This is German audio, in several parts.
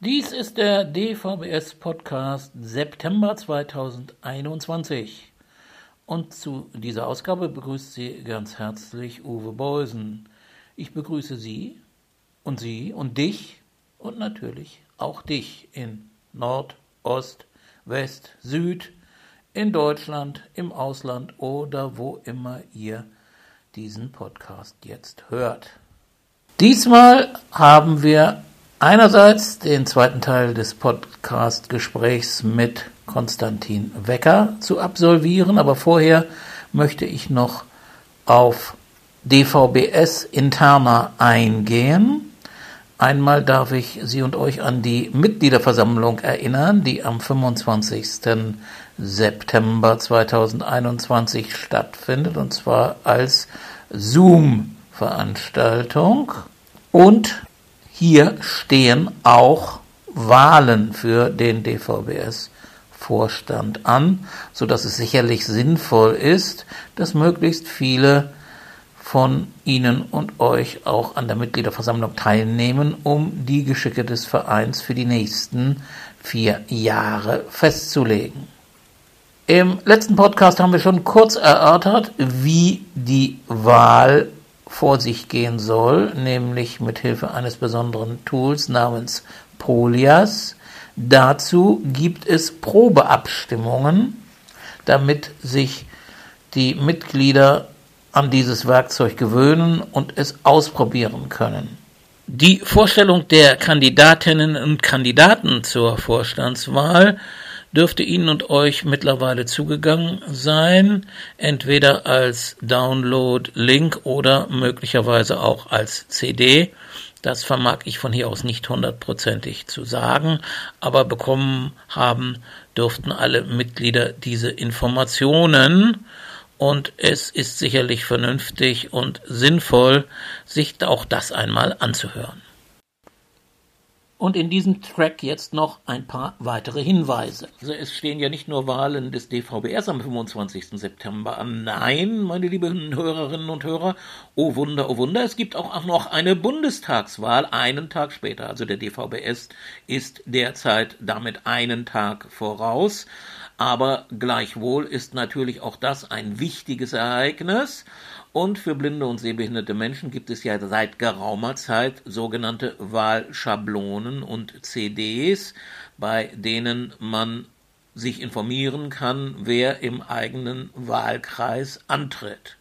Dies ist der DVBS Podcast September 2021. Und zu dieser Ausgabe begrüßt Sie ganz herzlich Uwe Beusen. Ich begrüße Sie und Sie und dich und natürlich auch dich in Nord, Ost, West, Süd, in Deutschland, im Ausland oder wo immer ihr diesen Podcast jetzt hört. Diesmal haben wir einerseits den zweiten Teil des Podcast-Gesprächs mit Konstantin Wecker zu absolvieren, aber vorher möchte ich noch auf DVBS interner eingehen. Einmal darf ich Sie und euch an die Mitgliederversammlung erinnern, die am 25. September 2021 stattfindet, und zwar als Zoom-Veranstaltung. Und hier stehen auch Wahlen für den DVBS-Vorstand an, so dass es sicherlich sinnvoll ist, dass möglichst viele von Ihnen und euch auch an der Mitgliederversammlung teilnehmen, um die Geschicke des Vereins für die nächsten vier Jahre festzulegen. Im letzten Podcast haben wir schon kurz erörtert, wie die Wahl vor sich gehen soll, nämlich mit Hilfe eines besonderen Tools namens Polias. Dazu gibt es Probeabstimmungen, damit sich die Mitglieder an dieses Werkzeug gewöhnen und es ausprobieren können. Die Vorstellung der Kandidatinnen und Kandidaten zur Vorstandswahl dürfte Ihnen und euch mittlerweile zugegangen sein, entweder als Download-Link oder möglicherweise auch als CD. Das vermag ich von hier aus nicht hundertprozentig zu sagen, aber bekommen haben dürften alle Mitglieder diese Informationen und es ist sicherlich vernünftig und sinnvoll, sich auch das einmal anzuhören. Und in diesem Track jetzt noch ein paar weitere Hinweise. Also es stehen ja nicht nur Wahlen des DVBS am 25. September an. Nein, meine lieben Hörerinnen und Hörer, oh Wunder, oh Wunder, es gibt auch noch eine Bundestagswahl einen Tag später. Also der DVBS ist derzeit damit einen Tag voraus. Aber gleichwohl ist natürlich auch das ein wichtiges Ereignis. Und für blinde und sehbehinderte Menschen gibt es ja seit geraumer Zeit sogenannte Wahlschablonen und CDs, bei denen man sich informieren kann, wer im eigenen Wahlkreis antritt.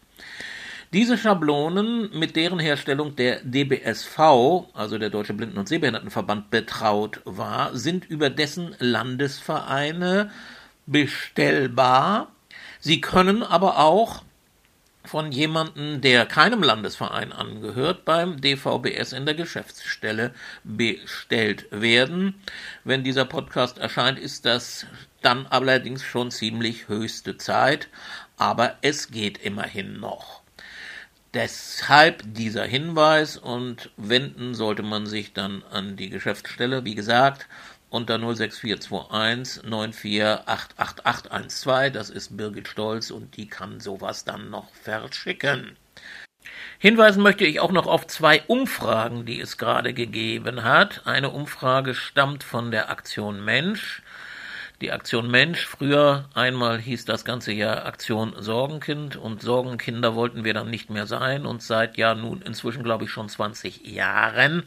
Diese Schablonen, mit deren Herstellung der DBSV, also der Deutsche Blinden- und Sehbehindertenverband, betraut war, sind über dessen Landesvereine bestellbar. Sie können aber auch von jemandem, der keinem Landesverein angehört, beim DVBS in der Geschäftsstelle bestellt werden. Wenn dieser Podcast erscheint, ist das dann allerdings schon ziemlich höchste Zeit, aber es geht immerhin noch. Deshalb dieser Hinweis und wenden sollte man sich dann an die Geschäftsstelle. Wie gesagt, unter 06421 9488812. Das ist Birgit Stolz und die kann sowas dann noch verschicken. Hinweisen möchte ich auch noch auf zwei Umfragen, die es gerade gegeben hat. Eine Umfrage stammt von der Aktion Mensch die Aktion Mensch. Früher einmal hieß das ganze Jahr Aktion Sorgenkind und Sorgenkinder wollten wir dann nicht mehr sein und seit ja nun inzwischen glaube ich schon 20 Jahren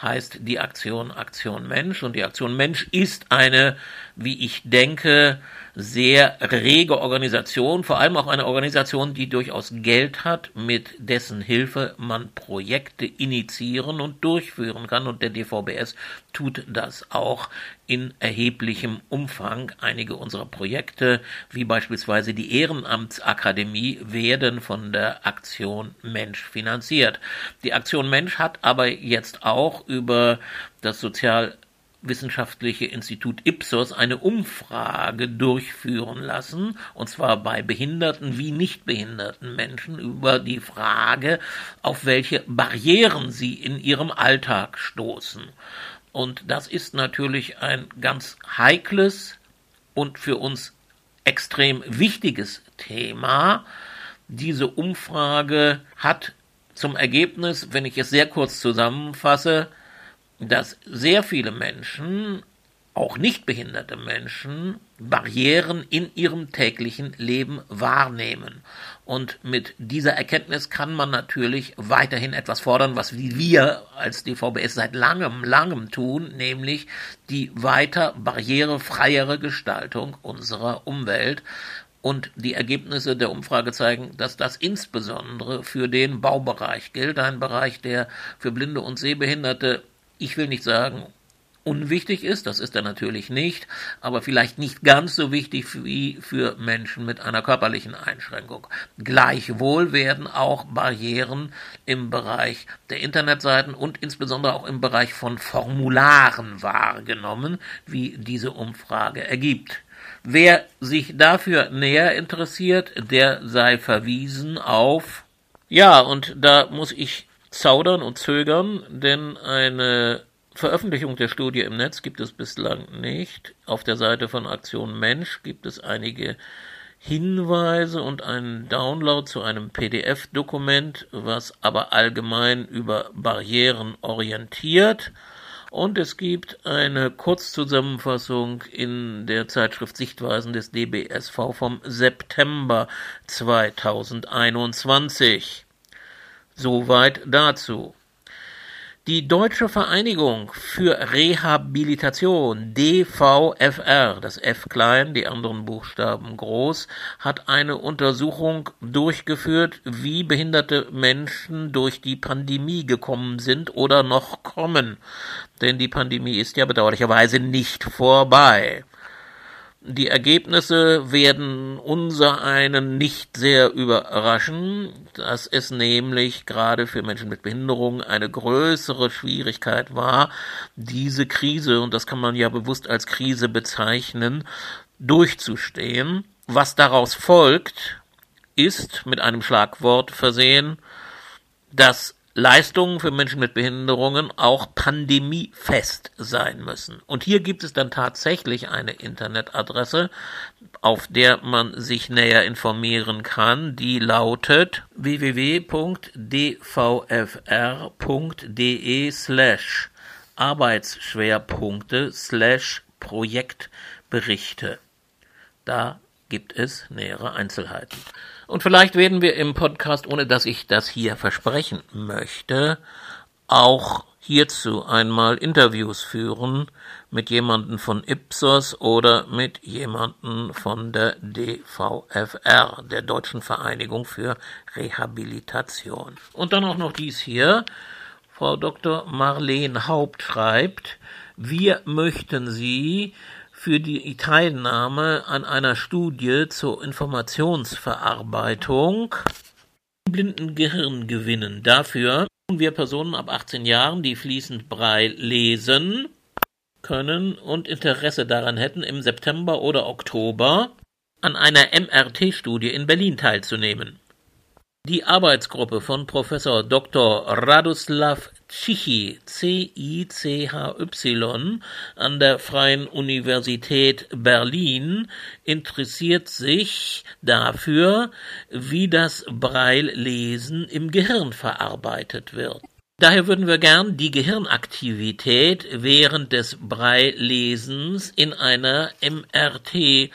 heißt die Aktion Aktion Mensch und die Aktion Mensch ist eine, wie ich denke, sehr rege Organisation, vor allem auch eine Organisation, die durchaus Geld hat, mit dessen Hilfe man Projekte initiieren und durchführen kann. Und der DVBS tut das auch in erheblichem Umfang. Einige unserer Projekte, wie beispielsweise die Ehrenamtsakademie, werden von der Aktion Mensch finanziert. Die Aktion Mensch hat aber jetzt auch über das Sozial wissenschaftliche Institut Ipsos eine Umfrage durchführen lassen, und zwar bei behinderten wie nicht behinderten Menschen über die Frage, auf welche Barrieren sie in ihrem Alltag stoßen. Und das ist natürlich ein ganz heikles und für uns extrem wichtiges Thema. Diese Umfrage hat zum Ergebnis, wenn ich es sehr kurz zusammenfasse, dass sehr viele Menschen auch nicht behinderte Menschen Barrieren in ihrem täglichen Leben wahrnehmen. Und mit dieser Erkenntnis kann man natürlich weiterhin etwas fordern, was wir als DVBS seit langem, langem tun, nämlich die weiter barrierefreiere Gestaltung unserer Umwelt. Und die Ergebnisse der Umfrage zeigen, dass das insbesondere für den Baubereich gilt, ein Bereich, der für Blinde und Sehbehinderte, ich will nicht sagen, unwichtig ist, das ist er natürlich nicht, aber vielleicht nicht ganz so wichtig wie für Menschen mit einer körperlichen Einschränkung. Gleichwohl werden auch Barrieren im Bereich der Internetseiten und insbesondere auch im Bereich von Formularen wahrgenommen, wie diese Umfrage ergibt. Wer sich dafür näher interessiert, der sei verwiesen auf ja, und da muss ich zaudern und zögern, denn eine Veröffentlichung der Studie im Netz gibt es bislang nicht. Auf der Seite von Aktion Mensch gibt es einige Hinweise und einen Download zu einem PDF-Dokument, was aber allgemein über Barrieren orientiert. Und es gibt eine Kurzzusammenfassung in der Zeitschrift Sichtweisen des DBSV vom September 2021. Soweit dazu. Die Deutsche Vereinigung für Rehabilitation, DVFR, das F klein, die anderen Buchstaben groß, hat eine Untersuchung durchgeführt, wie behinderte Menschen durch die Pandemie gekommen sind oder noch kommen. Denn die Pandemie ist ja bedauerlicherweise nicht vorbei. Die Ergebnisse werden unser einen nicht sehr überraschen, dass es nämlich gerade für Menschen mit Behinderung eine größere Schwierigkeit war, diese Krise, und das kann man ja bewusst als Krise bezeichnen, durchzustehen. Was daraus folgt, ist mit einem Schlagwort versehen, dass Leistungen für Menschen mit Behinderungen auch pandemiefest sein müssen. Und hier gibt es dann tatsächlich eine Internetadresse, auf der man sich näher informieren kann. Die lautet www.dvfr.de slash Arbeitsschwerpunkte slash Projektberichte. Da gibt es nähere Einzelheiten. Und vielleicht werden wir im Podcast, ohne dass ich das hier versprechen möchte, auch hierzu einmal Interviews führen mit jemanden von Ipsos oder mit jemanden von der DVFR, der Deutschen Vereinigung für Rehabilitation. Und dann auch noch dies hier. Frau Dr. Marleen Haupt schreibt, wir möchten Sie für die Teilnahme an einer Studie zur Informationsverarbeitung blinden Gehirn gewinnen. Dafür wir Personen ab 18 Jahren, die fließend Braille lesen können und Interesse daran hätten, im September oder Oktober an einer MRT-Studie in Berlin teilzunehmen. Die Arbeitsgruppe von Professor Dr. Radoslav Cichy (C-I-C-H-Y) an der Freien Universität Berlin interessiert sich dafür, wie das Braillesen im Gehirn verarbeitet wird. Daher würden wir gern die Gehirnaktivität während des Braillesens in einer MRT-Studie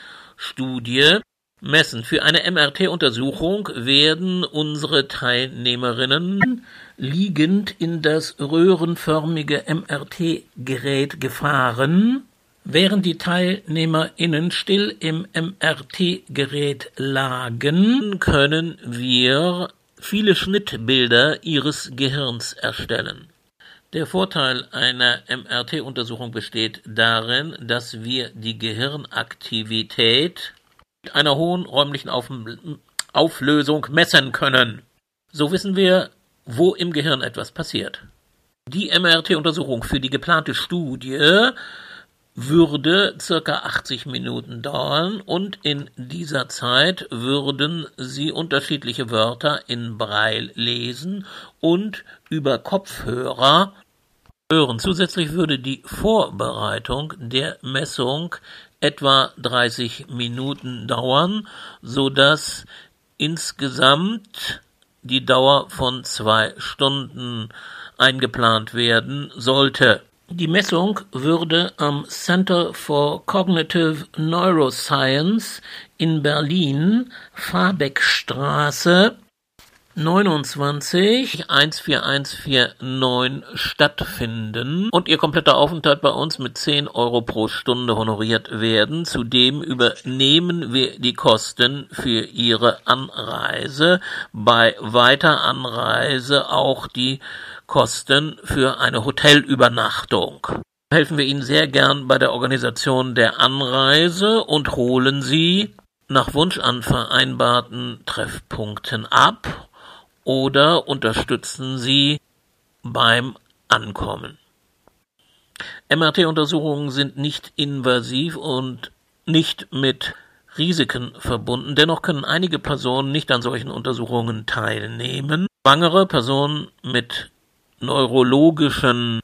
messen. Für eine MRT-Untersuchung werden unsere Teilnehmerinnen liegend in das röhrenförmige MRT-Gerät gefahren, während die TeilnehmerInnen still im MRT-Gerät lagen, können wir viele Schnittbilder ihres Gehirns erstellen. Der Vorteil einer MRT-Untersuchung besteht darin, dass wir die Gehirnaktivität mit einer hohen räumlichen Auflösung messen können. So wissen wir, wo im Gehirn etwas passiert. Die MRT-Untersuchung für die geplante Studie würde circa 80 Minuten dauern und in dieser Zeit würden Sie unterschiedliche Wörter in Braille lesen und über Kopfhörer hören. Zusätzlich würde die Vorbereitung der Messung etwa 30 Minuten dauern, so dass insgesamt die Dauer von zwei Stunden eingeplant werden sollte. Die Messung würde am Center for Cognitive Neuroscience in Berlin, Fabeckstraße 29 14149 stattfinden und Ihr kompletter Aufenthalt bei uns mit 10 Euro pro Stunde honoriert werden. Zudem übernehmen wir die Kosten für Ihre Anreise. Bei Weiteranreise auch die Kosten für eine Hotelübernachtung. Helfen wir Ihnen sehr gern bei der Organisation der Anreise und holen Sie nach Wunsch an vereinbarten Treffpunkten ab oder unterstützen Sie beim Ankommen. MRT-Untersuchungen sind nicht invasiv und nicht mit Risiken verbunden. Dennoch können einige Personen nicht an solchen Untersuchungen teilnehmen. Schwangere Personen mit neurologischen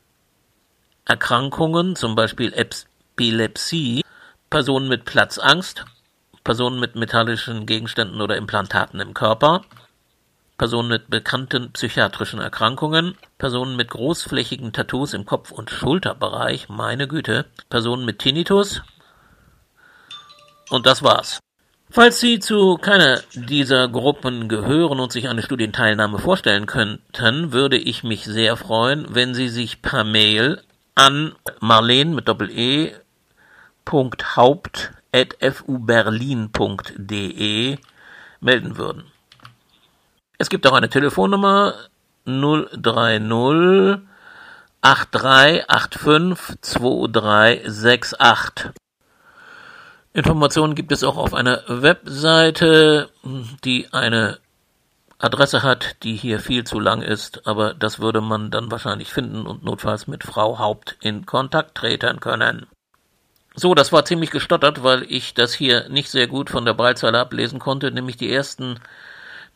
Erkrankungen, zum Beispiel Epilepsie, Personen mit Platzangst, Personen mit metallischen Gegenständen oder Implantaten im Körper, Personen mit bekannten psychiatrischen Erkrankungen, Personen mit großflächigen Tattoos im Kopf- und Schulterbereich, meine Güte, Personen mit Tinnitus. Und das war's. Falls Sie zu keiner dieser Gruppen gehören und sich eine Studienteilnahme vorstellen könnten, würde ich mich sehr freuen, wenn Sie sich per Mail an marleen mit doppel-e Haupt at fuberlin.de melden würden. Es gibt auch eine Telefonnummer 030 8385 2368. Informationen gibt es auch auf einer Webseite, die eine Adresse hat, die hier viel zu lang ist, aber das würde man dann wahrscheinlich finden und notfalls mit Frau Haupt in Kontakt treten können. So, das war ziemlich gestottert, weil ich das hier nicht sehr gut von der Breitzeile ablesen konnte, nämlich die ersten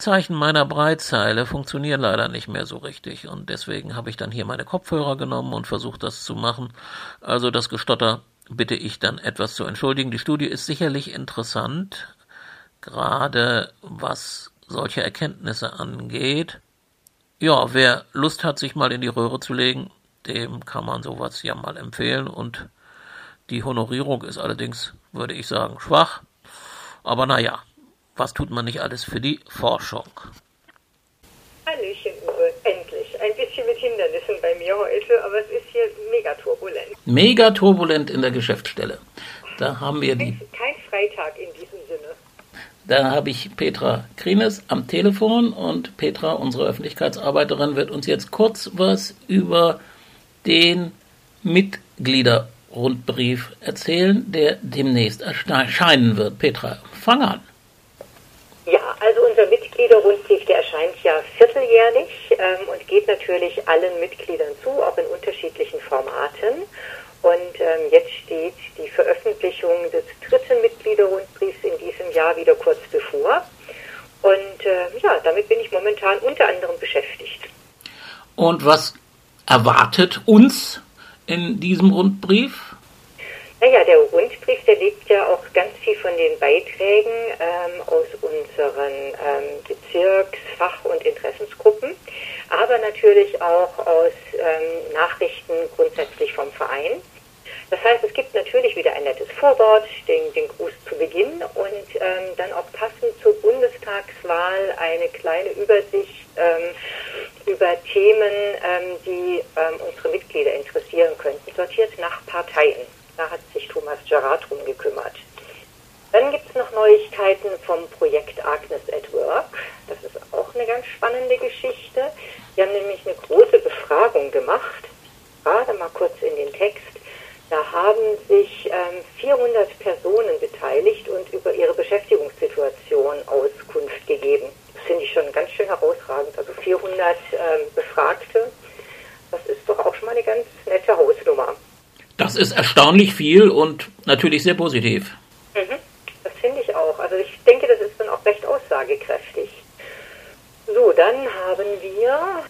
Zeichen meiner Breitzeile funktionieren leider nicht mehr so richtig und deswegen habe ich dann hier meine Kopfhörer genommen und versucht das zu machen. Also das Gestotter bitte ich dann etwas zu entschuldigen. Die Studie ist sicherlich interessant, gerade was solche Erkenntnisse angeht. Ja, wer Lust hat, sich mal in die Röhre zu legen, dem kann man sowas ja mal empfehlen und die Honorierung ist allerdings, würde ich sagen, schwach. Aber naja, was tut man nicht alles für die Forschung? Hallöchen, Uwe, endlich. Ein bisschen mit Hindernissen bei mir heute, aber es ist hier mega turbulent. Mega turbulent in der Geschäftsstelle. Da haben wir die. Kein Freitag in diesem Sinne. Da habe ich Petra Krines am Telefon und Petra, unsere Öffentlichkeitsarbeiterin, wird uns jetzt kurz was über den Mitgliederrundbrief erzählen, der demnächst erscheinen wird. Petra, fang an. Mitgliederrundbrief, der erscheint ja vierteljährlich ähm, und geht natürlich allen Mitgliedern zu, auch in unterschiedlichen Formaten. Und ähm, jetzt steht die Veröffentlichung des dritten Mitgliederrundbriefs in diesem Jahr wieder kurz bevor. Und äh, ja, damit bin ich momentan unter anderem beschäftigt. Und was erwartet uns in diesem Rundbrief? Naja, der Rundbrief, der legt ja auch ganz viel von den Beiträgen ähm, aus unseren ähm, Bezirks-, Fach- und Interessensgruppen, aber natürlich auch aus ähm, Nachrichten grundsätzlich vom Verein. Das heißt, es gibt natürlich wieder ein nettes Vorwort, den, den Gruß zu Beginn und ähm, dann auch passend zur Bundestagswahl eine kleine Übersicht ähm, über Themen, ähm, die ähm, unsere Mitglieder interessieren könnten, sortiert nach Parteien. Da hat sich Thomas Gerard drum gekümmert. Dann gibt es noch Neuigkeiten vom Projekt Agnes at Work. Das ist auch eine ganz spannende Geschichte. Wir haben nämlich eine große Befragung gemacht, gerade mal kurz in den Text. Da haben sich ähm, 400 Personen beteiligt und über ihre Beschäftigungssituation Auskunft gegeben. Das finde ich schon ganz schön herausragend. Also 400 ähm, Befragte, das ist doch auch schon mal eine ganz nette Hausnummer. Das ist erstaunlich viel und natürlich sehr positiv. Mhm, das finde ich auch. Also ich denke, das ist dann auch recht aussagekräftig. So, dann haben wir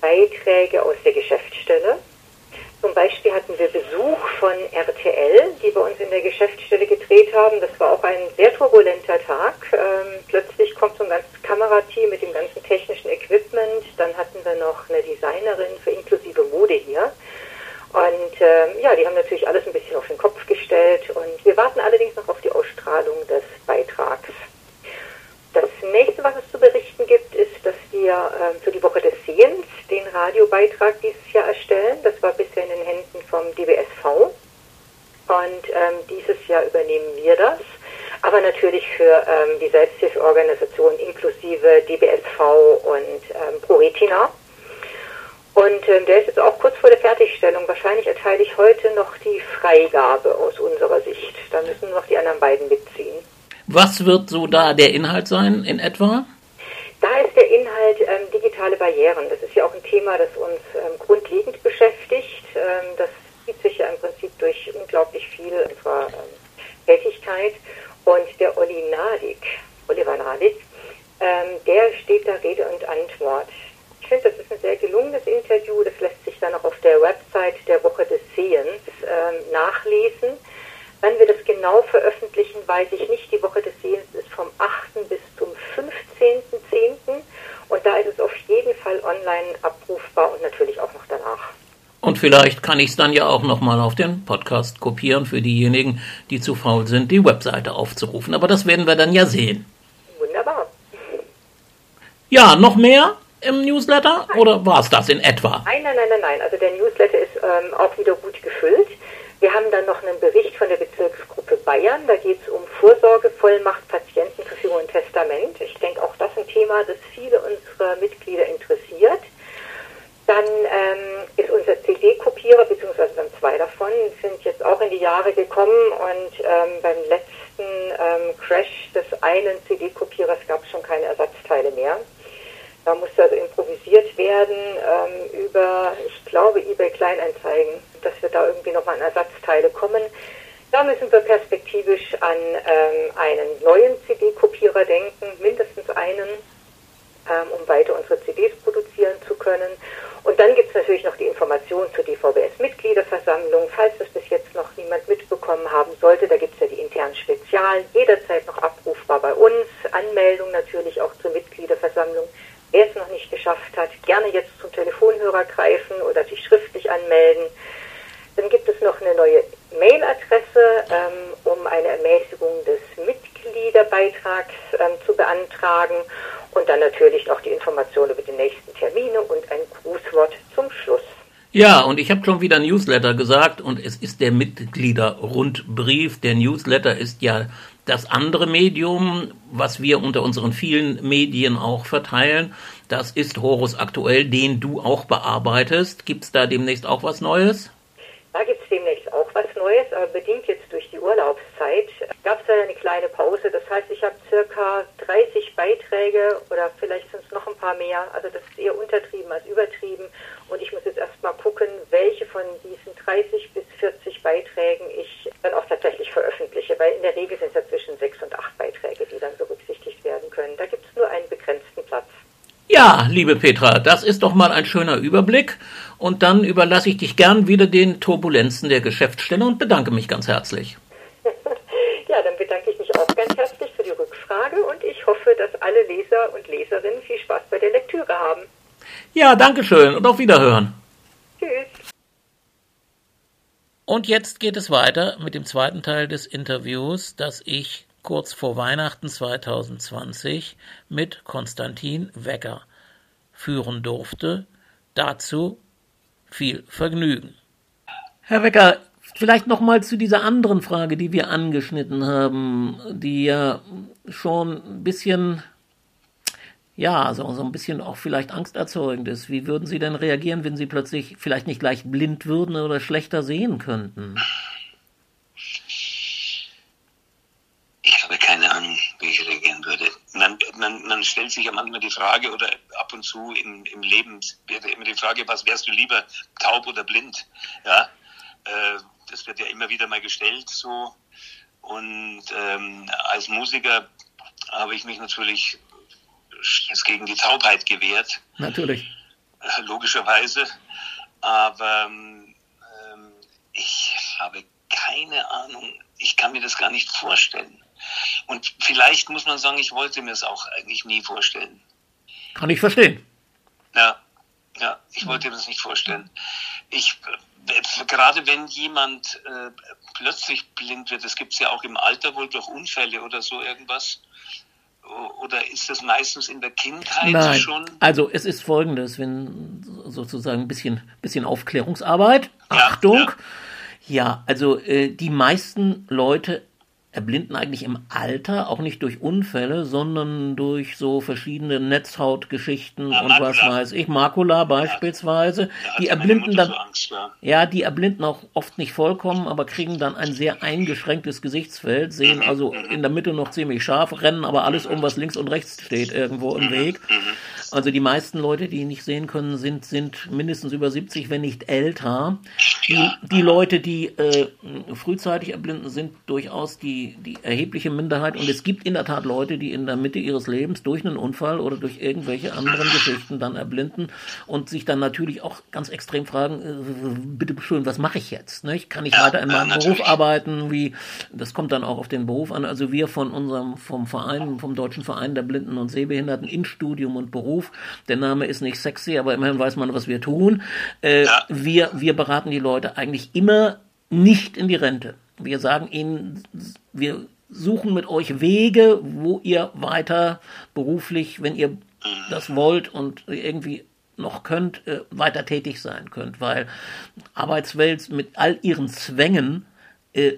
Beiträge aus der Geschäftsstelle. Zum Beispiel hatten wir Besuch von RTL, die bei uns in der Geschäftsstelle gedreht haben. Das war auch ein sehr turbulenter Tag. Ähm, plötzlich kommt so ein ganzes Kamerateam mit dem ganzen technischen Equipment. Dann hatten wir noch eine Designerin für inklusive Mode hier. Und äh, ein bisschen auf den Kopf gestellt und wir warten allerdings noch auf die Ausstrahlung des Beitrags. Das nächste, was es zu berichten gibt, ist, dass wir äh, für die Woche des Sehens den Radiobeitrag dieses Jahr erstellen. Das war bisher in den Händen vom DBSV und ähm, dieses Jahr übernehmen wir das. Aber natürlich für ähm, die Selbsthilfeorganisation inklusive DBSV und ähm, ProRetina. Und ähm, der ist jetzt auch kurz vor der Fertigstellung. Wahrscheinlich erteile ich heute noch die Freigabe aus unserer Sicht. Da müssen noch die anderen beiden mitziehen. Was wird so da der Inhalt sein in etwa? Da ist der Inhalt ähm, digitale Barrieren. Das ist ja auch ein Thema, das uns ähm, grundlegend beschäftigt. Ähm, das zieht sich ja im Prinzip durch unglaublich viel unserer ähm, Tätigkeit. Und der Olli Nadik, Oliver Nadik, ähm, der steht da Rede und Antwort. Ich finde, das ist ein sehr gelungenes Interview. Das lässt sich dann auch auf der Website der Woche des Sehens ähm, nachlesen. Wann wir das genau veröffentlichen, weiß ich nicht. Die Woche des Sehens ist vom 8. bis zum 15.10. Und da ist es auf jeden Fall online abrufbar und natürlich auch noch danach. Und vielleicht kann ich es dann ja auch nochmal auf den Podcast kopieren für diejenigen, die zu faul sind, die Webseite aufzurufen. Aber das werden wir dann ja sehen. Wunderbar. Ja, noch mehr im Newsletter nein. oder war es das in etwa? Nein, nein, nein, nein, nein. Also der Newsletter ist ähm, auch wieder gut gefüllt. Wir haben dann noch einen Bericht von der Bezirksgruppe Bayern. Da geht es um Vorsorgevollmacht, Patientenverfügung und Testament. Ich denke auch das ein Thema, das viele unserer Mitglieder interessiert. Dann ähm, ist unser CD-Kopierer, beziehungsweise dann zwei davon, sind jetzt auch in die Jahre gekommen und ähm, beim letzten ähm, Crash des einen CD-Kopierers gab es schon keine Ersatzteile mehr. Da musste also improvisiert werden ähm, über, ich glaube, eBay Kleinanzeigen, dass wir da irgendwie nochmal an Ersatzteile kommen. Da müssen wir perspektivisch an ähm, einen neuen CD-Kopierer denken, mindestens einen, ähm, um weiter unsere CDs produzieren zu können. Und dann gibt es natürlich noch die Information zur DVBS-Mitgliederversammlung. Falls das bis jetzt noch niemand mitbekommen haben sollte, da gibt es ja die internen Spezialen, jederzeit noch abrufbar bei uns. Anmeldung natürlich auch zur Mitgliederversammlung. Wer es noch nicht geschafft hat, gerne jetzt zum Telefonhörer greifen oder sich schriftlich anmelden. Dann gibt es noch eine neue Mailadresse, ähm, um eine Ermäßigung des Mitgliederbeitrags ähm, zu beantragen und dann natürlich noch die Information über die nächsten Termine und ein Grußwort zum Schluss. Ja, und ich habe schon wieder Newsletter gesagt und es ist der Mitgliederrundbrief. Der Newsletter ist ja das andere Medium, was wir unter unseren vielen Medien auch verteilen. Das ist Horus Aktuell, den du auch bearbeitest. Gibt es da demnächst auch was Neues? Da gibt es demnächst auch was Neues, aber bedingt jetzt durch die Urlaubszeit gab es da eine kleine Pause. Das heißt, ich habe circa 30 Beiträge oder vielleicht sind es noch ein paar mehr. Also das ist eher untertrieben als übertrieben. Und ich muss jetzt erstmal gucken, welche von diesen 30 bis 40 Beiträgen ich dann auch tatsächlich veröffentliche, weil in der Regel sind es ja zwischen sechs und acht Beiträge, die dann berücksichtigt werden können. Da gibt es nur einen begrenzten Platz. Ja, liebe Petra, das ist doch mal ein schöner Überblick. Und dann überlasse ich dich gern wieder den Turbulenzen der Geschäftsstelle und bedanke mich ganz herzlich. ja, dann bedanke ich mich auch ganz herzlich für die Rückfrage und ich hoffe, dass alle Leser und Leserinnen viel Spaß bei der Lektüre haben. Ja, danke schön und auf Wiederhören. Tschüss. Und jetzt geht es weiter mit dem zweiten Teil des Interviews, das ich kurz vor Weihnachten 2020 mit Konstantin Wecker führen durfte. Dazu viel Vergnügen. Herr Wecker, vielleicht noch mal zu dieser anderen Frage, die wir angeschnitten haben, die ja schon ein bisschen ja, so, so ein bisschen auch vielleicht angsterzeugend ist. Wie würden Sie denn reagieren, wenn Sie plötzlich vielleicht nicht gleich blind würden oder schlechter sehen könnten? Ich habe keine Ahnung, wie ich reagieren würde. Man, man, man stellt sich ja manchmal die Frage, oder ab und zu im, im Leben wird immer die Frage, was wärst du lieber, taub oder blind? Ja, äh, das wird ja immer wieder mal gestellt so. Und ähm, als Musiker habe ich mich natürlich gegen die Taubheit gewehrt. Natürlich. Äh, logischerweise. Aber ähm, ich habe keine Ahnung. Ich kann mir das gar nicht vorstellen. Und vielleicht muss man sagen, ich wollte mir es auch eigentlich nie vorstellen. Kann ich verstehen. Ja, ja, ich wollte mir das nicht vorstellen. Ich gerade wenn jemand äh, plötzlich blind wird, das gibt es ja auch im Alter wohl durch Unfälle oder so irgendwas. Oder ist das meistens in der Kindheit Nein. schon? Also es ist folgendes, wenn sozusagen ein bisschen, bisschen Aufklärungsarbeit. Ja, Achtung. Ja, also äh, die meisten Leute erblinden eigentlich im Alter, auch nicht durch Unfälle, sondern durch so verschiedene Netzhautgeschichten Ja, und was Makula. weiß ich, Makula beispielsweise. Hatte Die erblinden dann, Angst, ja. ja, die erblinden auch oft nicht vollkommen, aber kriegen dann ein sehr eingeschränktes Gesichtsfeld, sehen also in der Mitte noch ziemlich scharf, rennen aber alles um, was links und rechts steht, irgendwo im Weg. Also die meisten Leute, die nicht sehen können, sind, sind mindestens über 70, wenn nicht älter. Die, die Leute, die äh, frühzeitig erblinden, sind durchaus die, die erhebliche Minderheit. Und es gibt in der Tat Leute, die in der Mitte ihres Lebens durch einen Unfall oder durch irgendwelche anderen Geschichten dann erblinden und sich dann natürlich auch ganz extrem fragen, äh, bitte schön, was mache ich jetzt? Nicht? Kann ich weiter in meinem. Beruf arbeiten? Wie, das kommt dann auch auf den Beruf an. Also wir von unserem, vom Verein, vom Deutschen Verein der Blinden und Sehbehinderten in Studium und Beruf, der Name ist nicht sexy, aber immerhin weiß man, was wir tun. Äh, Ja. wir, wir beraten die Leute eigentlich immer nicht in die Rente. Wir sagen ihnen, wir suchen mit euch Wege, wo ihr weiter beruflich, wenn ihr das wollt und irgendwie noch könnt, äh, weiter tätig sein könnt, weil Arbeitswelt mit all ihren Zwängen äh,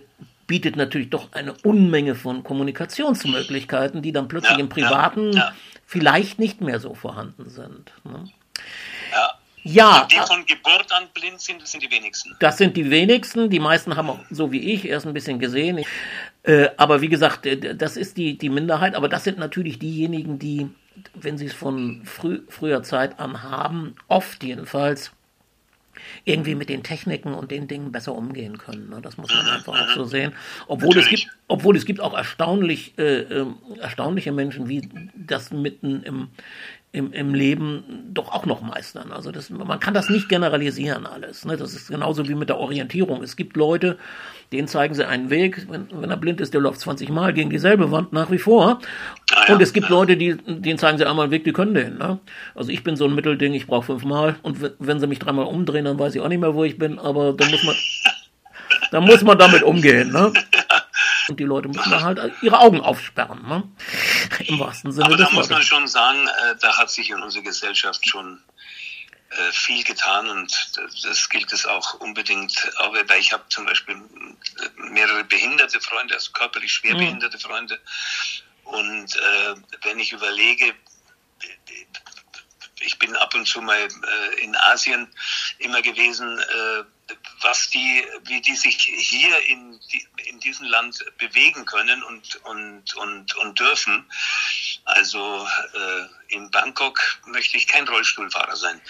bietet natürlich doch eine Unmenge von Kommunikationsmöglichkeiten, die dann plötzlich Ja, im Privaten ja, ja. Vielleicht nicht mehr so vorhanden sind. Ne? Ja. Ja, Die von Geburt an blind sind, das sind die wenigsten. das sind die wenigsten. Die meisten haben auch, so wie ich, erst ein bisschen gesehen. Äh, aber wie gesagt, äh, das ist die, die Minderheit. Aber das sind natürlich diejenigen, die, wenn sie es von früh, früher Zeit an haben, oft jedenfalls, irgendwie mit den Techniken und den Dingen besser umgehen können. Ne? Das muss man einfach auch so sehen. Obwohl es gibt, obwohl es gibt auch erstaunlich, äh, ähm, erstaunliche Menschen, wie das mitten im, im, im Leben doch auch noch meistern. Also das, man kann das nicht generalisieren alles. Ne? Das ist genauso wie mit der Orientierung. Es gibt Leute, denen zeigen sie einen Weg. Wenn, wenn er blind ist, der läuft 20 Mal gegen dieselbe Wand nach wie vor. Ah ja, und es gibt ja. Leute, die, denen zeigen sie einmal einen Weg, die können den. Ne? Also ich bin so ein Mittelding, ich brauche fünfmal. Und wenn- wenn sie mich dreimal umdrehen, dann weiß ich auch nicht mehr, wo ich bin. Aber da muss man, da muss man damit umgehen. Ne? Und die Leute müssen da halt ihre Augen aufsperren. Ne? Im wahrsten Sinne Aber da muss man schon sagen, äh, da hat sich in unserer Gesellschaft schon äh, viel getan und das- das gilt es auch unbedingt. Aber weil ich habe zum Beispiel äh, mehrere behinderte Freunde, also körperlich schwer behinderte Freunde. Und äh, wenn ich überlege, ich bin ab und zu mal äh, in Asien immer gewesen, äh, was die, wie die sich hier in, in diesem Land bewegen können und, und, und, und dürfen. Also äh, in Bangkok möchte ich kein Rollstuhlfahrer sein.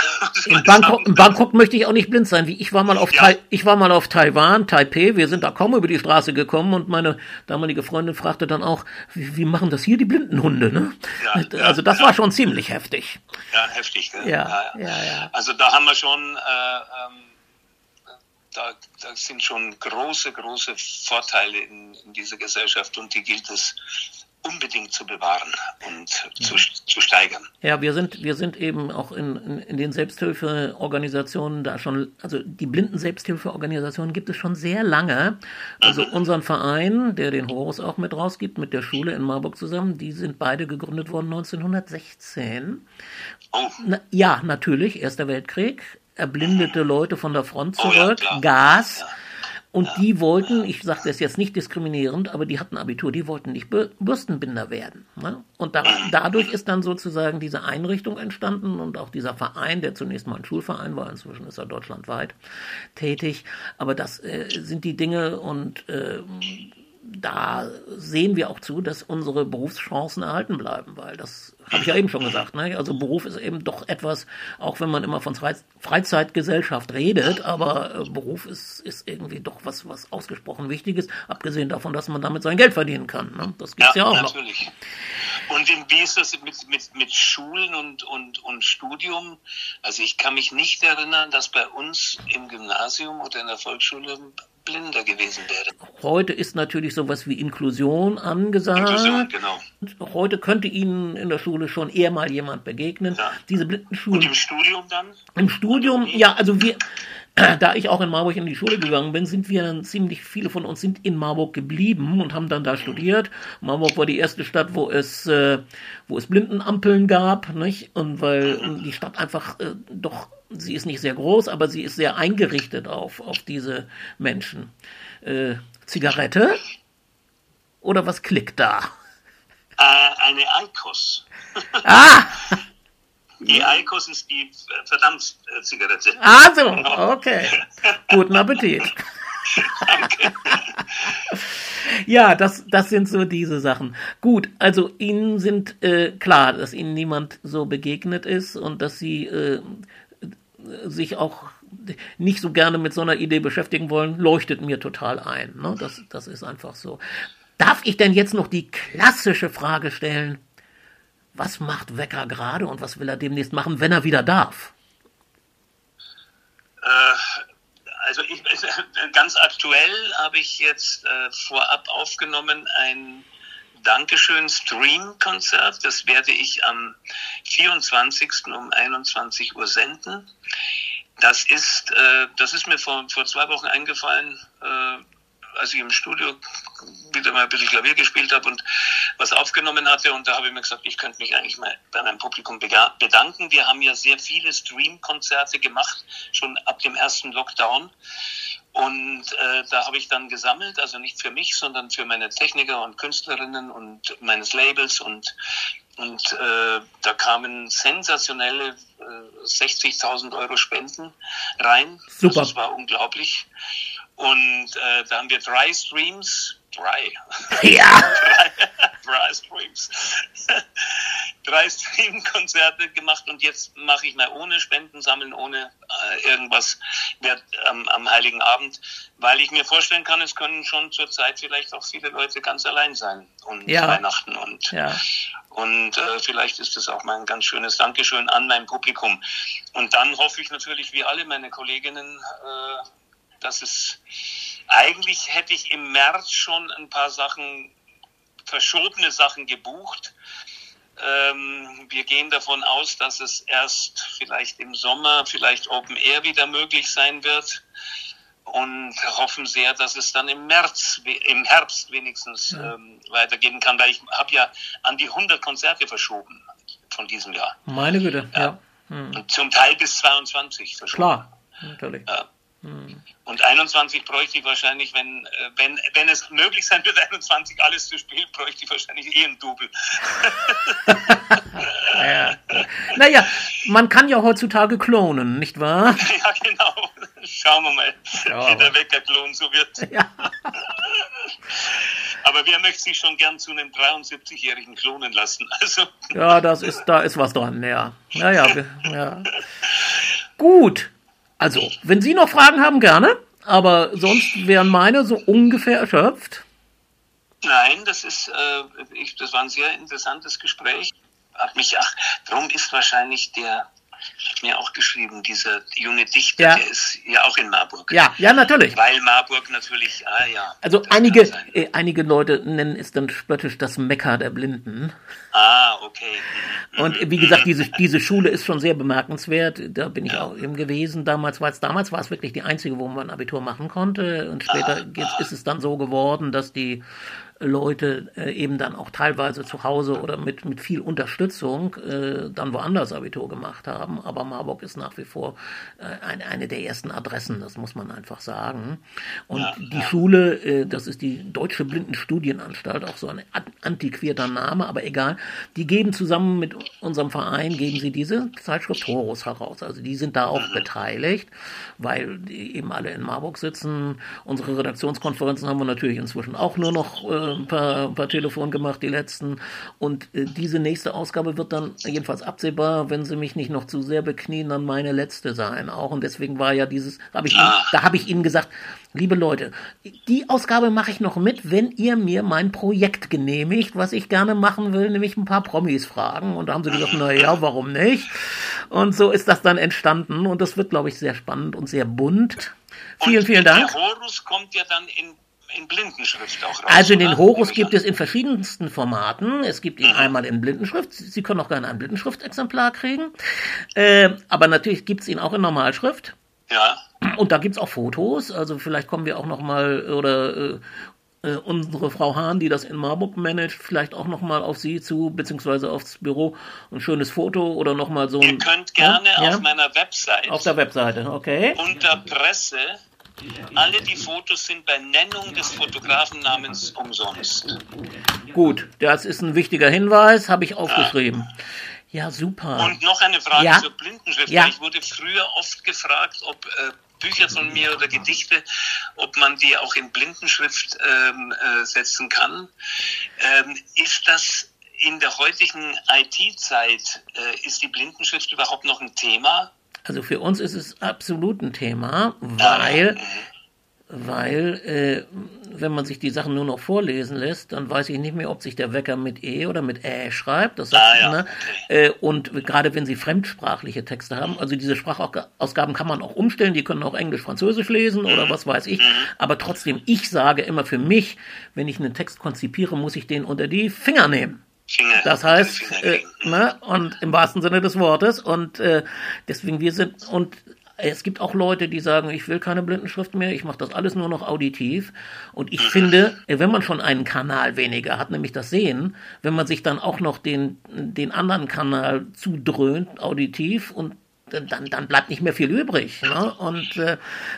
In Bangkok, in Bangkok möchte ich auch nicht blind sein. Wie ich war mal auf Ja. Ich war mal auf Taiwan, Taipei. Wir sind da kaum über die Straße gekommen und meine damalige Freundin fragte dann auch, wie, wie machen das hier die blinden Hunde? Ne? Ja, ja, also das ja. war schon ziemlich heftig. Ja, heftig. Gell? Ja, ja, ja. Also da haben wir schon, äh, ähm, da, da sind schon große, große Vorteile in, in dieser Gesellschaft und die gilt es unbedingt zu bewahren und zu, zu steigern. Ja, wir sind, wir sind eben auch in, in, in den Selbsthilfeorganisationen da schon, also die blinden Selbsthilfeorganisationen gibt es schon sehr lange. Also unseren Verein, der den Horus auch mit rausgibt, mit der Schule in Marburg zusammen, die sind beide gegründet worden 1916. Oh, Na, ja, natürlich, Erster Weltkrieg, erblindete Leute von der Front Oh ja, zurück. Gas. Und die wollten, ich sage das jetzt nicht diskriminierend, aber die hatten Abitur, die wollten nicht Bür- Bürstenbinder werden. Ne? Und da, dadurch ist dann sozusagen diese Einrichtung entstanden und auch dieser Verein, der zunächst mal ein Schulverein war, inzwischen ist er deutschlandweit tätig. Aber das äh, sind die Dinge und äh, da sehen wir auch zu, dass unsere Berufschancen erhalten bleiben, weil das habe ich ja eben schon gesagt. Ne? Also Beruf ist eben doch etwas, auch wenn man immer von Freiz- Freizeitgesellschaft redet, aber äh, Beruf ist, ist irgendwie doch was, was ausgesprochen Wichtiges, abgesehen davon, dass man damit sein Geld verdienen kann. Ne? Das gibt's ja, ja, auch noch. natürlich. Und in, wie ist das mit, mit, mit Schulen und, und, und Studium? Also ich kann mich nicht erinnern, dass bei uns im Gymnasium oder in der Volksschule Blinder gewesen wäre. Heute ist natürlich sowas wie Inklusion angesagt. Inklusion, genau. Heute könnte Ihnen in der Schule schon eher mal jemand begegnen. Ja. Diese Blindenschulen. Und im Studium dann? Im Studium, ja, also wir, da ich auch in Marburg in die Schule gegangen bin, sind wir dann ziemlich viele von uns sind in Marburg geblieben und haben dann da studiert. Marburg war die erste Stadt, wo es, äh, wo es Blindenampeln gab, nicht? Und weil die Stadt einfach äh, doch, sie ist nicht sehr groß, aber sie ist sehr eingerichtet auf, auf diese Menschen. Äh, Zigarette? Oder was klickt da? Äh, eine Eikos. Ah! Die Eikos ist die Verdammt-Zigarette. Ah, so, okay. Guten Appetit. Danke. Ja, das, das sind so diese Sachen. Gut, also Ihnen sind äh, klar, dass Ihnen niemand so begegnet ist und dass Sie äh, sich auch nicht so gerne mit so einer Idee beschäftigen wollen, leuchtet mir total ein. Ne? Das, das ist einfach so. Darf ich denn jetzt noch die klassische Frage stellen? Was macht Wecker gerade und was will er demnächst machen, wenn er wieder darf? Äh, also ich, ganz aktuell habe ich jetzt äh, vorab aufgenommen ein Dankeschön Stream-Konzert. Das werde ich am 24. um 21 Uhr senden. Das ist, äh, das ist mir vor, vor zwei Wochen eingefallen, äh, als ich im Studio wieder mal ein bisschen Klavier gespielt habe und was aufgenommen hatte. Und da habe ich mir gesagt, ich könnte mich eigentlich mal bei meinem Publikum bedanken. Wir haben ja sehr viele Stream-Konzerte gemacht, schon ab dem ersten Lockdown. Und äh, da habe ich dann gesammelt, also nicht für mich, sondern für meine Techniker und Künstlerinnen und meines Labels und und äh, da kamen sensationelle äh, 60.000 Euro Spenden rein. Super. Also, das war unglaublich. Und äh, da haben wir drei Streams, drei, Ja. drei, drei Streams, drei Stream-Konzerte gemacht und jetzt mache ich mal ohne Spenden sammeln, ohne äh, irgendwas wird, ähm, am Heiligen Abend, weil ich mir vorstellen kann, es können schon zur Zeit vielleicht auch viele Leute ganz allein sein und Ja. Weihnachten und Ja. und äh, vielleicht ist es auch mal ein ganz schönes Dankeschön an mein Publikum. Und dann hoffe ich natürlich, wie alle meine Kolleginnen, äh, dass es eigentlich hätte ich im März schon ein paar Sachen, verschobene Sachen gebucht. Ähm, wir gehen davon aus, dass es erst vielleicht im Sommer, vielleicht Open Air wieder möglich sein wird und hoffen sehr, dass es dann im März, im Herbst wenigstens ähm, weitergehen kann, weil ich habe ja an die 100 Konzerte verschoben von diesem Jahr Meine Güte, ja. Hm. und zum Teil bis 22 verschoben. Klar, natürlich. Ja. Und 21 bräuchte ich wahrscheinlich, wenn, äh, wenn, wenn es möglich sein wird, 21 alles zu spielen, bräuchte ich wahrscheinlich eh ein Double. Ja. Naja, man kann ja heutzutage klonen, nicht wahr? ja, genau. Schauen wir mal, Ja. wie der Weckerklon so wird. Ja. Aber wer möchte sich schon gern zu einem 73-Jährigen klonen lassen? Also, Ja, das ist, da ist was dran, ja. Ja, ja, wir- ja. Gut. Also, wenn Sie noch Fragen haben, gerne. Aber sonst wären meine so ungefähr erschöpft. nein, das ist, äh, ich, das war ein sehr interessantes Gespräch. Hat mich, ach, darum ist wahrscheinlich der, mir auch geschrieben, dieser junge Dichter, Ja. der ist ja auch in Marburg. Ja, ja, natürlich. Weil Marburg natürlich, ah ja. Also einige, äh, einige Leute nennen es dann spöttisch das Mekka der Blinden. Ah, okay. Mhm. Und äh, wie gesagt, diese, diese Schule ist schon sehr bemerkenswert. Da bin ich Ja. auch eben gewesen. Damals war es, damals war es wirklich die einzige, wo man ein Abitur machen konnte. Und später Ah, jetzt ist es dann so geworden, dass die Leute äh, eben dann auch teilweise zu Hause oder mit, mit viel Unterstützung äh, dann woanders Abitur gemacht haben. Aber Marburg ist nach wie vor äh, eine, eine der ersten Adressen, das muss man einfach sagen. Und Ja, die ja. Schule, äh, das ist die Deutsche Blindenstudienanstalt, auch so ein an- antiquierter Name, aber egal. Die geben zusammen mit unserem Verein, geben sie diese Zeitschrift Horus heraus. Also die sind da auch beteiligt, weil die eben alle in Marburg sitzen. Unsere Redaktionskonferenzen haben wir natürlich inzwischen auch nur noch äh, ein paar, ein paar Telefon gemacht, die letzten. Und äh, diese nächste Ausgabe wird dann jedenfalls absehbar, wenn sie mich nicht noch zu sehr beknien, dann meine letzte sein. Auch und deswegen war ja dieses, habe ich, Ah. da habe ich Ihnen gesagt, liebe Leute, die Ausgabe mache ich noch mit, wenn ihr mir mein Projekt genehmigt, was ich gerne machen will, nämlich ein paar Promis fragen. Und da haben sie gesagt, na ja, warum nicht? Und so ist das dann entstanden und das wird, glaube ich, sehr spannend und sehr bunt. Vielen, Und vielen Dank. Der Horus kommt ja dann in, in Blindenschrift auch raus. Also den? Horus gibt es in verschiedensten Formaten. Es gibt ihn einmal in Blindenschrift. Sie können auch gerne ein Blindenschriftexemplar kriegen. Äh, aber natürlich gibt es ihn auch in Normalschrift. Ja, Und da gibt's auch Fotos, also vielleicht kommen wir auch noch mal oder äh, äh, unsere Frau Hahn, die das in Marburg managt, vielleicht auch noch mal auf Sie zu, beziehungsweise aufs Büro, ein schönes Foto oder noch mal so ein... Ihr könnt gerne Ja? auf meiner Website Auf der Webseite, okay. unter Presse, alle die Fotos sind bei Nennung des Fotografennamens umsonst. Gut, das ist ein wichtiger Hinweis, habe ich aufgeschrieben. Ja, super. Und noch eine Frage Ja. zur Blindenschrift. Ja. Ich wurde früher oft gefragt, ob äh, Bücher von mir oder Gedichte, ob man die auch in Blindenschrift ähm, äh, setzen kann. Ähm, ist das in der heutigen IT-Zeit, äh, ist die Blindenschrift überhaupt noch ein Thema? Also für uns ist es absolut ein Thema, weil, weil äh, wenn man sich die Sachen nur noch vorlesen lässt, dann weiß ich nicht mehr, ob sich der Wecker mit E oder mit Ä schreibt. Das sagt, Ah, ja, ne? äh, und gerade wenn Sie fremdsprachliche Texte haben, also diese Sprachausgaben kann man auch umstellen, die können auch Englisch, Französisch lesen oder Mhm. was weiß ich. Aber trotzdem, ich sage immer für mich, wenn ich einen Text konzipiere, muss ich den unter die Finger nehmen. Finger, Das heißt, äh, ne, und im wahrsten Sinne des Wortes. Und äh, deswegen wir sind und es gibt auch Leute, die sagen, ich will keine Blindenschrift mehr, ich mache das alles nur noch auditiv. Und ich finde, äh, wenn man schon einen Kanal weniger hat, nämlich das Sehen, wenn man sich dann auch noch den, den anderen Kanal zudröhnt, auditiv, und dann, dann bleibt nicht mehr viel übrig. Ne? Und äh,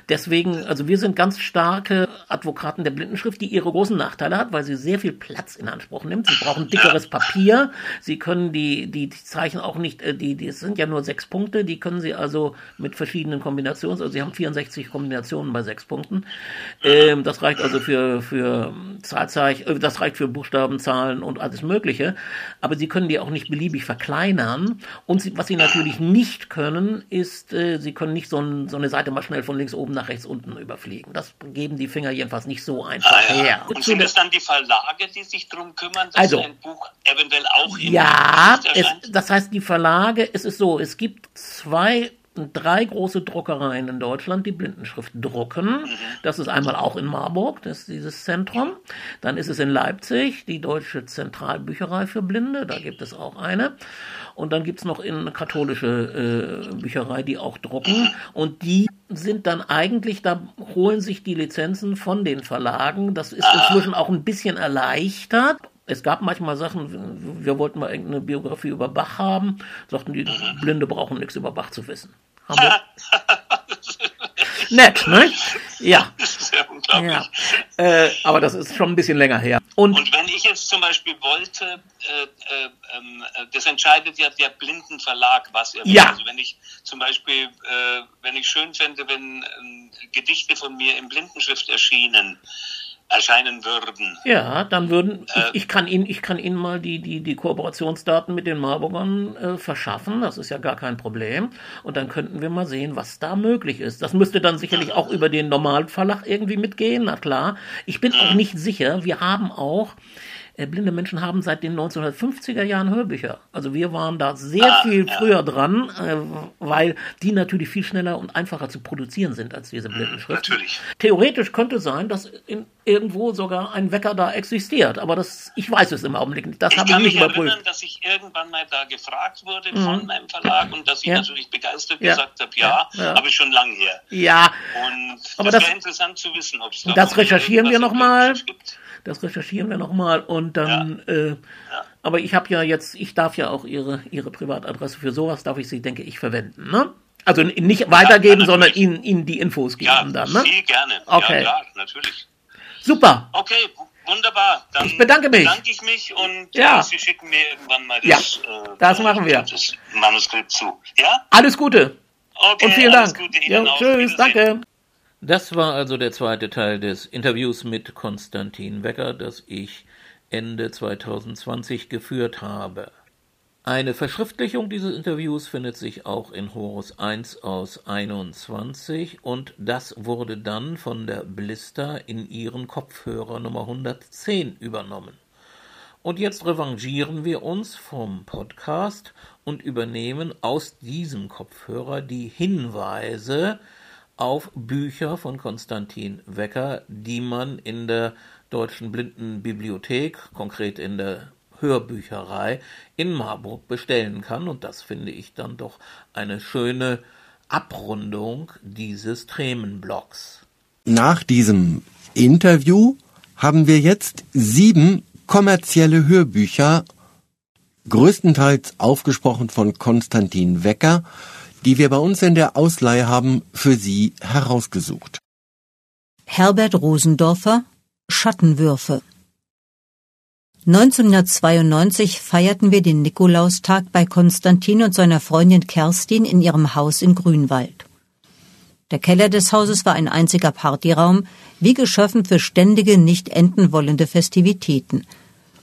deswegen, also wir sind ganz starke Advokaten der Blindenschrift, die ihre großen Nachteile hat, weil sie sehr viel Platz in Anspruch nimmt. Sie brauchen dickeres Papier. Sie können die, die, die Zeichen auch nicht, äh, die, die sind ja nur sechs Punkte, die können sie also mit verschiedenen Kombinationen, also sie haben 64 Kombinationen bei sechs Punkten. Ähm, das reicht also für, für Zahlzeichen, das reicht für Buchstaben, Zahlen und alles Mögliche. Aber sie können die auch nicht beliebig verkleinern. Und sie, was sie natürlich nicht können, ist, äh, sie können nicht so, ein, so eine Seite mal schnell von links oben nach rechts unten überfliegen. Das geben die Finger jedenfalls nicht so einfach Ah, ja. her. Und sind es dann die Verlage, die sich drum kümmern, dass Also- ein Buch eventuell auch in Ja, es, das heißt, die Verlage, es ist so, es gibt zwei, drei große Druckereien in Deutschland, die Blindenschrift drucken. Das ist einmal auch in Marburg, das ist dieses Zentrum. Dann ist es in Leipzig, die Deutsche Zentralbücherei für Blinde, da gibt es auch eine. Und dann gibt's noch eine katholische äh, Bücherei, die auch drucken. Und die sind dann eigentlich, da holen sich die Lizenzen von den Verlagen. Das ist inzwischen auch ein bisschen erleichtert. Es gab manchmal Sachen, wir wollten mal irgendeine Biografie über Bach haben, sagten die, Blinde brauchen nichts über Bach zu wissen. Haben? Nett, ne? Ja, Das ist ja unglaublich. ja. Äh, aber das ist schon ein bisschen länger her. Und Und wenn ich jetzt zum Beispiel wollte, äh, äh, ähm, äh, das entscheidet ja der Blindenverlag, was er will. Ja. Also wenn ich zum Beispiel, äh, wenn ich schön fände, wenn ähm, Gedichte von mir in Blindenschrift erschienen, erscheinen würden. Ja, dann würden Äh, ich, ich kann Ihnen ich kann Ihnen mal die die die Kooperationsdaten mit den Marburgern äh, verschaffen. Das ist ja gar kein Problem. Und dann könnten wir mal sehen, was da möglich ist. Das müsste dann sicherlich auch über den Normalverlag irgendwie mitgehen. Na klar. Ich bin auch nicht sicher. Wir haben auch blinde Menschen haben seit den 1950er Jahren Hörbücher. Also wir waren da sehr Ah, viel ja. früher dran, äh, weil die natürlich viel schneller und einfacher zu produzieren sind als diese Blindenschrift. Natürlich. Theoretisch könnte sein, dass in, irgendwo sogar ein Wecker da existiert, aber das, ich weiß es im Augenblick nicht. Das Ich habe ich kann mich nicht überprüft. erinnern, dass ich irgendwann mal da gefragt wurde von meinem Verlag und dass ich Ja. natürlich begeistert Ja. gesagt habe, ja, Ja. Aber schon lang her. Ja, Und Aber das, das- wäre interessant zu wissen, ob es da Das recherchieren wir irgendwas noch mal. in Blindenschrift gibt. Das recherchieren wir nochmal und dann, äh, aber ich habe ja jetzt, ich darf ja auch Ihre, Ihre Privatadresse für sowas, darf ich sie, denke ich, verwenden, ne? Also nicht weitergeben, ja, sondern. Ihnen, Ihnen die Infos geben Ja, dann, ne? viel gerne. Okay. Ja, klar, natürlich. Super. Okay, wunderbar. Dann Ich bedanke mich. bedanke ich mich und Ja. äh, Sie schicken mir irgendwann mal Ja, das, äh, das machen wir. das Manuskript zu. Ja? Alles Gute. Okay, Und vielen Dank. Gute Ihnen auch. tschüss, danke. Das war also der zweite Teil des Interviews mit Konstantin Wecker, das ich Ende 2020 geführt habe. Eine Verschriftlichung dieses Interviews findet sich auch in Horus 1 aus 21 und das wurde dann von der Blister in ihren Kopfhörer Nummer 110 übernommen. Und jetzt revanchieren wir uns vom Podcast und übernehmen aus diesem Kopfhörer die Hinweise auf Bücher von Konstantin Wecker, die man in der Deutschen Blindenbibliothek, konkret in der Hörbücherei in Marburg bestellen kann. Und das finde ich dann doch eine schöne Abrundung dieses Themenblocks. Nach diesem Interview haben wir jetzt sieben kommerzielle Hörbücher, größtenteils aufgesprochen von Konstantin Wecker, die wir bei uns in der Ausleihe haben, für Sie herausgesucht. Herbert Rosendorfer Schattenwürfe 1992 feierten wir den Nikolaustag bei Konstantin und seiner Freundin Kerstin in ihrem Haus in Grünwald. Der Keller des Hauses war ein einziger Partyraum, wie geschaffen für ständige, nicht enden wollende Festivitäten.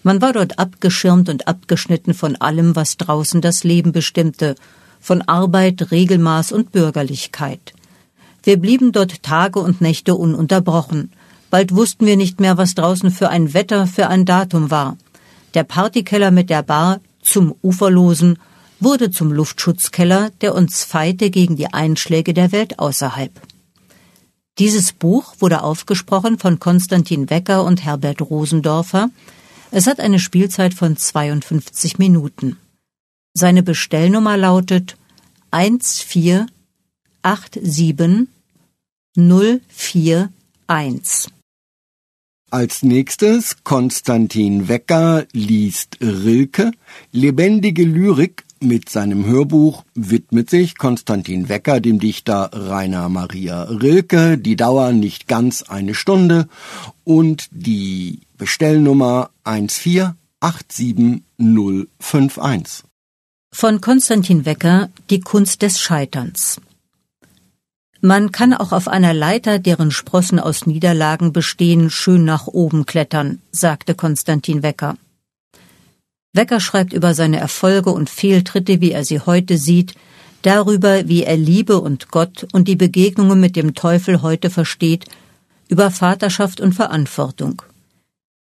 Man war dort abgeschirmt und abgeschnitten von allem, was draußen das Leben bestimmte, von Arbeit, Regelmaß und Bürgerlichkeit. Wir blieben dort Tage und Nächte ununterbrochen. Bald wussten wir nicht mehr, was draußen für ein Wetter, für ein Datum war. Der Partykeller mit der Bar zum Uferlosen wurde zum Luftschutzkeller, der uns feite gegen die Einschläge der Welt außerhalb. Dieses Buch wurde aufgesprochen von Konstantin Wecker und Herbert Rosendorfer. Es hat eine Spielzeit von 52 Minuten. Seine Bestellnummer lautet 1487041. Als nächstes Konstantin Wecker liest Rilke. Lebendige Lyrik mit seinem Hörbuch widmet sich Konstantin Wecker dem Dichter Rainer Maria Rilke. Die Dauer nicht ganz eine Stunde und die Bestellnummer 1487051. Von Konstantin Wecker Die Kunst des Scheiterns. Man kann auch auf einer Leiter, deren Sprossen aus Niederlagen bestehen, schön nach oben klettern, sagte Konstantin Wecker. Wecker schreibt über seine Erfolge und Fehltritte, wie er sie heute sieht, darüber, wie er Liebe und Gott und die Begegnungen mit dem Teufel heute versteht, über Vaterschaft und Verantwortung.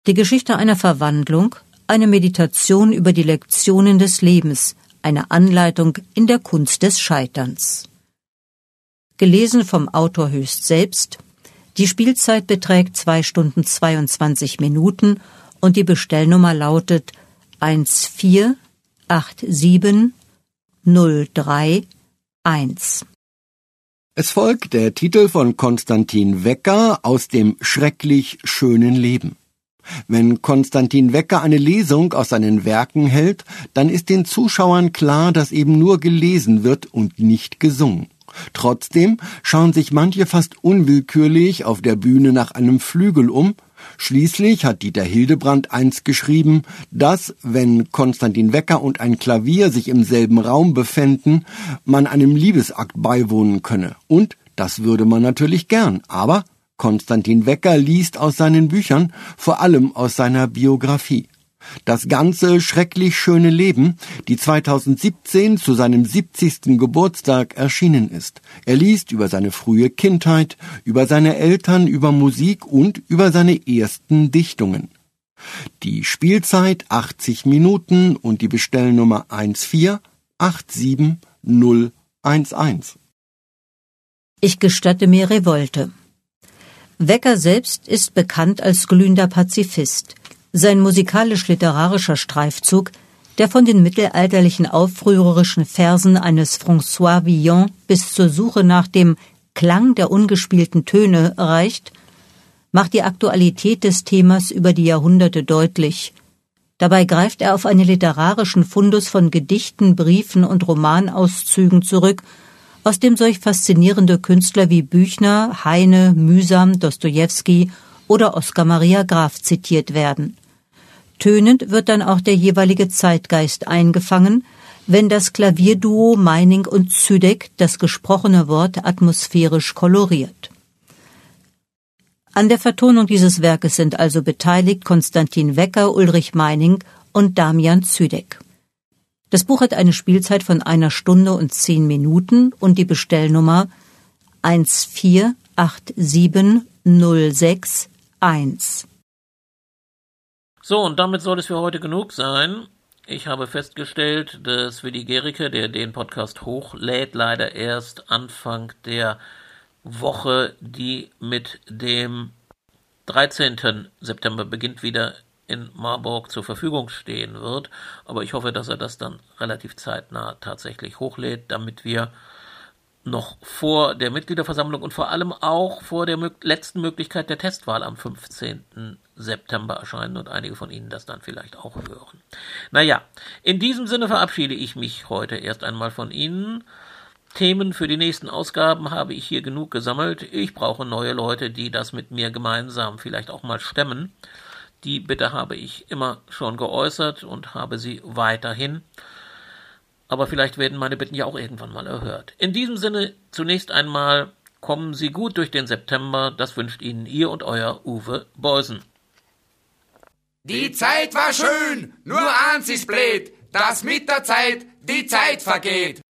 Die Geschichte einer Verwandlung, eine Meditation über die Lektionen des Lebens, eine Anleitung in der Kunst des Scheiterns gelesen vom Autor höchst selbst. Die Spielzeit beträgt zwei Stunden 22 Minuten und die Bestellnummer lautet 1487031. Es folgt der Titel von Konstantin Wecker aus dem schrecklich schönen Leben. Wenn Konstantin Wecker eine Lesung aus seinen Werken hält, dann ist den Zuschauern klar, dass eben nur gelesen wird und nicht gesungen. Trotzdem schauen sich manche fast unwillkürlich auf der Bühne nach einem Flügel um. Schließlich hat Dieter Hildebrand einst geschrieben, dass, wenn Konstantin Wecker und ein Klavier sich im selben Raum befänden, man einem Liebesakt beiwohnen könne. Und das würde man natürlich gern, aber Konstantin Wecker liest aus seinen Büchern, vor allem aus seiner Biografie. Das ganze schrecklich schöne Leben, die 2017 zu seinem 70. Geburtstag erschienen ist. Er liest über seine frühe Kindheit, über seine Eltern, über Musik und über seine ersten Dichtungen. Die Spielzeit 80 Minuten und die Bestellnummer 1487011. Ich gestatte mir Revolte. Wecker selbst ist bekannt als glühender Pazifist. Sein musikalisch-literarischer Streifzug, der von den mittelalterlichen aufrührerischen Versen eines François Villon bis zur Suche nach dem Klang der ungespielten Töne reicht, macht die Aktualität des Themas über die Jahrhunderte deutlich. Dabei greift er auf einen literarischen Fundus von Gedichten, Briefen und Romanauszügen zurück, aus dem solch faszinierende Künstler wie Büchner, Heine, Mühsam, Dostojewski oder Oskar Maria Graf zitiert werden. Tönend wird dann auch der jeweilige Zeitgeist eingefangen, wenn das Klavierduo Meining und Züdeck das gesprochene Wort atmosphärisch koloriert. An der Vertonung dieses Werkes sind also beteiligt Konstantin Wecker, Ulrich Meining und Damian Züdeck. Das Buch hat eine Spielzeit von einer Stunde und zehn Minuten und die Bestellnummer 1487061. So, und damit soll es für heute genug sein. Ich habe festgestellt, dass Willi Gericke, der den Podcast hochlädt, leider erst Anfang der Woche, die mit dem 13. September beginnt, wieder in Marburg zur Verfügung stehen wird. Aber ich hoffe, dass er das dann relativ zeitnah tatsächlich hochlädt, damit wir noch vor der Mitgliederversammlung und vor allem auch vor der letzten Möglichkeit der Testwahl am 15. September erscheinen und einige von Ihnen das dann vielleicht auch hören. Naja, in diesem Sinne verabschiede ich mich heute erst einmal von Ihnen. Themen für die nächsten Ausgaben habe ich hier genug gesammelt. Ich brauche neue Leute, die das mit mir gemeinsam vielleicht auch mal stemmen. Die Bitte habe ich immer schon geäußert und habe sie weiterhin aber vielleicht werden meine Bitten ja auch irgendwann mal erhört. In diesem Sinne zunächst einmal kommen Sie gut durch den September, das wünscht Ihnen Ihr und Euer Uwe Beusen. Die Zeit war schön, nur eins ist blöd, dass mit der Zeit die Zeit vergeht.